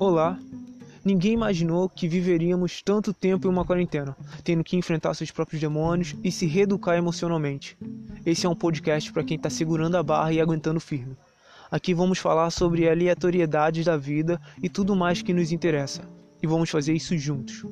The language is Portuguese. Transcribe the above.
Olá! Ninguém imaginou que viveríamos tanto tempo em uma quarentena, tendo que enfrentar seus próprios demônios e se reeducar emocionalmente. Esse é um podcast para quem está segurando a barra e aguentando firme. Aqui vamos falar sobre aleatoriedades da vida e tudo mais que nos interessa. E vamos fazer isso juntos.